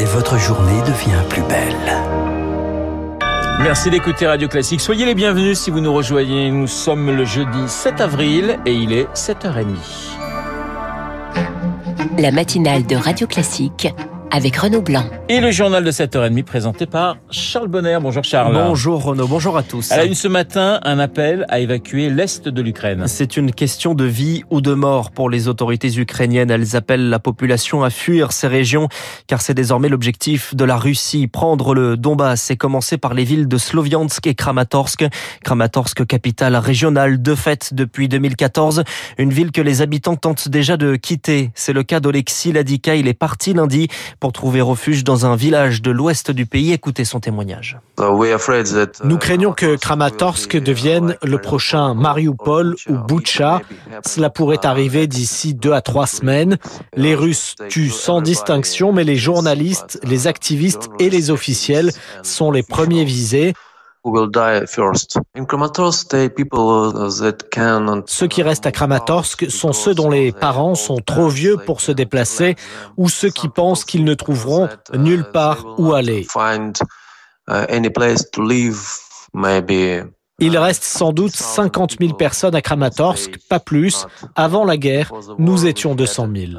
et votre journée devient plus belle. Merci d'écouter Radio Classique. Soyez les bienvenus si vous nous rejoignez. Nous sommes le jeudi 7 avril et il est 7h30. La matinale de Radio Classique avec Renaud Blanc. Et le journal de 7h30 présenté par Charles Bonner. Bonjour Charles. Bonjour Renaud, bonjour à tous. À la une ce matin, un appel à évacuer l'Est de l'Ukraine. C'est une question de vie ou de mort pour les autorités ukrainiennes. Elles appellent la population à fuir ces régions car c'est désormais l'objectif de la Russie. Prendre le Donbass et commencer par les villes de Sloviansk et Kramatorsk. Kramatorsk, capitale régionale de fait depuis 2014. Une ville que les habitants tentent déjà de quitter. C'est le cas d'Olexis Ladika. Il est parti lundi pour trouver refuge dans un village de l'ouest du pays. Écoutez son témoignage. Nous craignons que Kramatorsk devienne le prochain Mariupol ou Butcha. Cela pourrait arriver d'ici deux à trois semaines. Les Russes tuent sans distinction, mais les journalistes, les activistes et les officiels sont les premiers visés. Ceux qui restent à Kramatorsk sont ceux dont les parents sont trop vieux pour se déplacer ou ceux qui pensent qu'ils ne trouveront nulle part où aller. Il reste sans doute 50 000 personnes à Kramatorsk, pas plus. Avant la guerre, nous étions 200 000.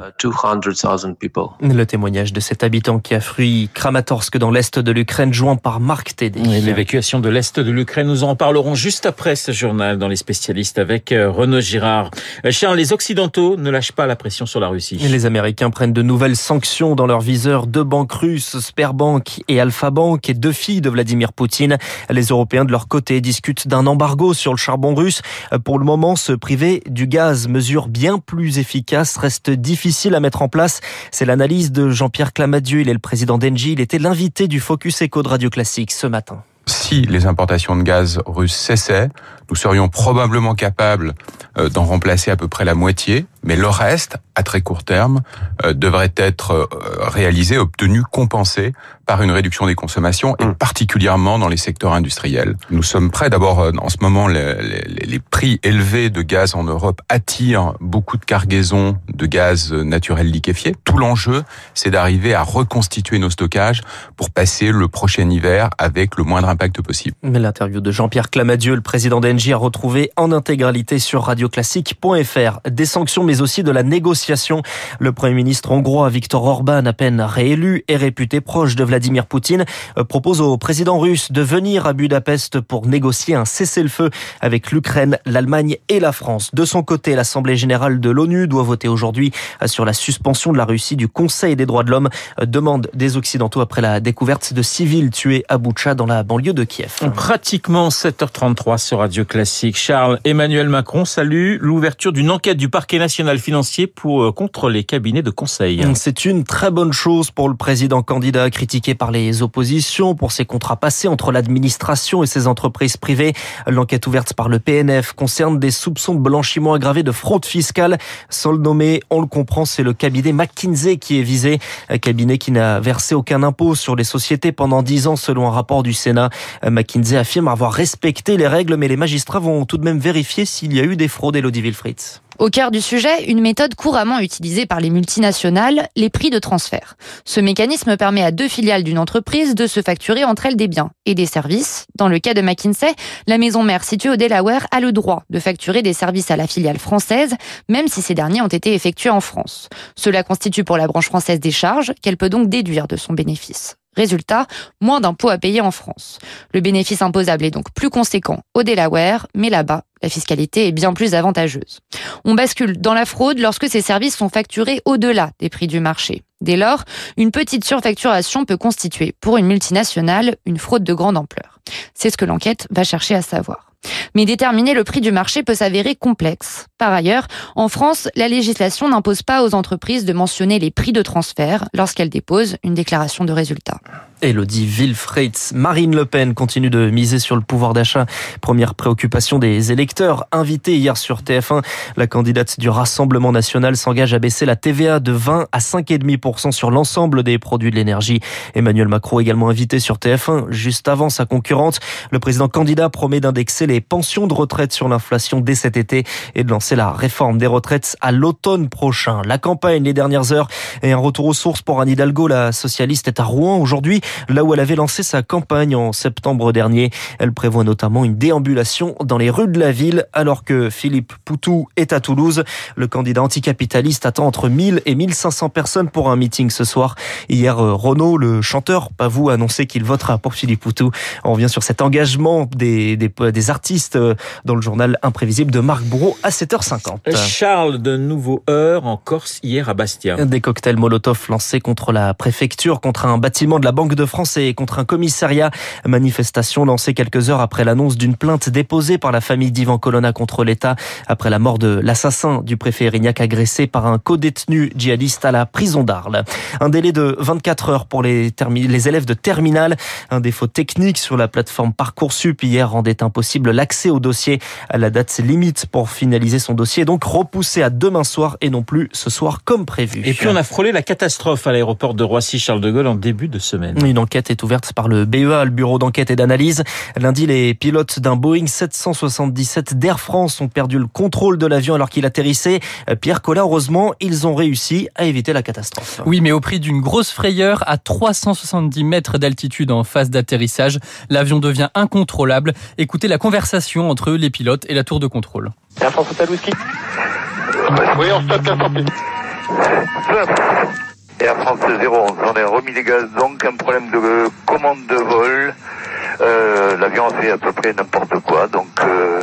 Le témoignage de cet habitant qui a fui Kramatorsk dans l'est de l'Ukraine, joint par Marc Tédé. L'évacuation de l'est de l'Ukraine, nous en parlerons juste après ce journal dans les spécialistes avec euh, Renaud Girard. Euh, Charles, les Occidentaux ne lâchent pas la pression sur la Russie. Les Américains prennent de nouvelles sanctions dans leur viseur. Deux banques russes, Sperbank et Alpha Bank, et deux filles de Vladimir Poutine. Les Européens, de leur côté, discutent d'un embargo sur le charbon russe. Pour le moment, se priver du gaz, mesure bien plus efficace, reste difficile à mettre en place. C'est l'analyse de Jean-Pierre Clamadieu. Il est le président d'Engie. Il était l'invité du Focus Echo de Radio Classique ce matin. Si les importations de gaz russes cessaient, nous serions probablement capables euh, d'en remplacer à peu près la moitié, mais le reste, à très court terme, euh, devrait être euh, réalisé, obtenu, compensé par une réduction des consommations, et particulièrement dans les secteurs industriels. Nous sommes prêts, d'abord, en ce moment, les, les, les, prix élevés de gaz en Europe attirent beaucoup de cargaisons de gaz naturel liquéfié. Tout l'enjeu, c'est d'arriver à reconstituer nos stockages pour passer le prochain hiver avec le moindre impact possible. L'interview de Jean-Pierre Clamadieu, le président d'Engie, a retrouvé en intégralité sur radioclassique.fr. Des sanctions, mais aussi de la négociation. Le Premier ministre hongrois Viktor Orban, à peine réélu et réputé proche de Vladimir Poutine, propose au président russe de venir à Budapest pour négocier un cessez-le-feu avec l'Ukraine, l'Allemagne et la France. De son côté, l'Assemblée générale de l'ONU doit voter aujourd'hui sur la suspension de la Russie du Conseil des droits de l'homme. Demande des Occidentaux après la découverte de civils tués à Boutcha dans la banlieue de Kiev. Pratiquement 7h33 sur Radio Classique. Charles Emmanuel Macron salue l'ouverture d'une enquête du parquet national financier pour contre les cabinets de conseil. C'est une très bonne chose pour le président candidat critiqué par les oppositions pour ses contrats passés entre l'administration et ses entreprises privées. L'enquête ouverte par le PNF concerne des soupçons de blanchiment aggravé de fraude fiscale. Sans le nommer, on le comprend, c'est le cabinet McKinsey qui est visé. Un cabinet qui n'a versé aucun impôt sur les sociétés pendant 10 ans selon un rapport du Sénat. McKinsey affirme avoir respecté les règles, mais les magistrats vont tout de même vérifier s'il y a eu des fraudes. Elodie Wilfried. Au cœur du sujet, une méthode couramment utilisée par les multinationales, les prix de transfert. Ce mécanisme permet à deux filiales d'une entreprise de se facturer entre elles des biens et des services. Dans le cas de McKinsey, la maison mère située au Delaware a le droit de facturer des services à la filiale française, même si ces derniers ont été effectués en France. Cela constitue pour la branche française des charges qu'elle peut donc déduire de son bénéfice. Résultat, moins d'impôts à payer en France. Le bénéfice imposable est donc plus conséquent au Delaware, mais là-bas, la fiscalité est bien plus avantageuse. On bascule dans la fraude lorsque ces services sont facturés au-delà des prix du marché. Dès lors, une petite surfacturation peut constituer, pour une multinationale, une fraude de grande ampleur. C'est ce que l'enquête va chercher à savoir. Mais déterminer le prix du marché peut s'avérer complexe. Par ailleurs, en France, la législation n'impose pas aux entreprises de mentionner les prix de transfert lorsqu'elles déposent une déclaration de résultat. Elodie Wilfried. Marine Le Pen continue de miser sur le pouvoir d'achat. Première préoccupation des électeurs. Invitée hier sur TF1, la candidate du Rassemblement national s'engage à baisser la TVA de 20 à 5,5% sur l'ensemble des produits de l'énergie. Emmanuel Macron également invité sur TF1 juste avant sa concurrente. Le président candidat promet d'indexer les pensions de retraite sur l'inflation dès cet été et de lancer la réforme des retraites à l'automne prochain. La campagne les dernières heures et un retour aux sources pour Anne Hidalgo. La socialiste est à Rouen aujourd'hui, là où elle avait lancé sa campagne en septembre dernier. Elle prévoit notamment une déambulation dans les rues de la ville alors que Philippe Poutou est à Toulouse. Le candidat anticapitaliste attend entre 1000 et 1500 personnes pour un meeting ce soir. Hier, Renaud, le chanteur, pas vous, a annoncé qu'il votera pour Philippe Poutou. On revient sur cet engagement des, des, des artistes dans le journal imprévisible de Marc Bourreau à 7h50. Charles, de nouveau heure en Corse hier à Bastia. Des cocktails Molotov lancés contre la préfecture, contre un bâtiment de la Banque de France et contre un commissariat. Manifestation lancée quelques heures après l'annonce d'une plainte déposée par la famille d'Ivan Colonna contre l'État après la mort de l'assassin du préfet Erignac agressé par un co-détenu djihadiste à la prison d'Arles. Un délai de 24 heures pour les, les élèves de terminale. Un défaut technique sur la plateforme Parcoursup hier rendait impossible l'accès au dossier à la date limite pour finaliser son dossier, donc repoussé à demain soir et non plus ce soir comme prévu. Et puis on a frôlé la catastrophe à l'aéroport de Roissy-Charles de Gaulle en début de semaine. Une enquête est ouverte par le BEA, le Bureau d'enquête et d'analyse. Lundi, les pilotes d'un Boeing 777 d'Air France ont perdu le contrôle de l'avion alors qu'il atterrissait. Pierre Collin, heureusement, ils ont réussi à éviter la catastrophe. Oui, mais au prix d'une grosse frayeur à 370 mètres d'altitude en phase d'atterrissage, l'avion devient incontrôlable. Écoutez la conversation entre les pilotes et la tour de contrôle. Air France Oui, on. Air France 011, on a remis les gaz, donc un problème de commande de vol. Euh, L'avion a fait à peu près n'importe quoi, donc... Euh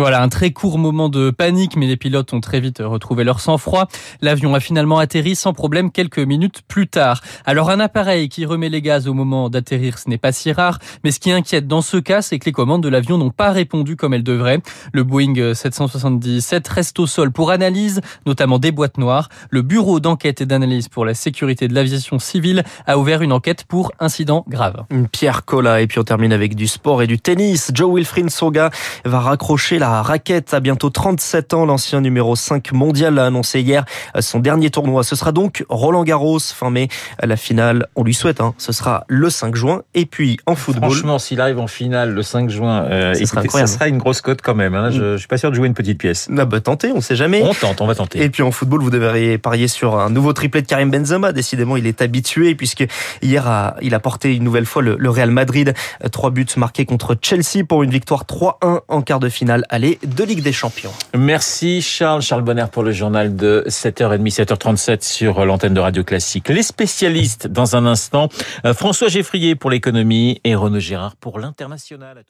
voilà, un très court moment de panique, mais les pilotes ont très vite retrouvé leur sang-froid. L'avion a finalement atterri sans problème quelques minutes plus tard. Alors un appareil qui remet les gaz au moment d'atterrir, ce n'est pas si rare, mais ce qui inquiète dans ce cas, c'est que les commandes de l'avion n'ont pas répondu comme elles devraient. Le Boeing 777 reste au sol pour analyse, notamment des boîtes noires. Le Bureau d'enquête et d'analyse pour la sécurité de l'aviation civile a ouvert une enquête pour incident grave. Pierre Collat, et puis on termine avec du sport et du tennis. Joe Wilfried Soga va raccrocher la raquette à bientôt 37 ans. L'ancien numéro 5 mondial l'a annoncé hier. Son dernier tournoi, ce sera donc Roland Garros fin mai. La finale, on lui souhaite, hein, ce sera le 5 juin. Et puis en football. Franchement, s'il arrive en finale le 5 juin, euh, ça, sera ça sera une grosse cote quand même. Hein. Je, je, suis pas sûr de jouer une petite pièce. Ah bah tentez, on sait jamais. On tente, on va tenter. Et puis en football, vous devriez parier sur un nouveau triplé de Karim Benzema. Décidément, il est habitué puisque hier il a porté une nouvelle fois le, le Real Madrid. Trois buts marqués contre Chelsea pour une victoire 3-1 en quart de finale aller de Ligue des Champions. Merci Charles, Charles Bonner pour le journal de 7h30, 7h37 sur l'antenne de Radio Classique. Les spécialistes dans un instant, François Geffrier pour l'économie et Renaud Gérard pour l'international.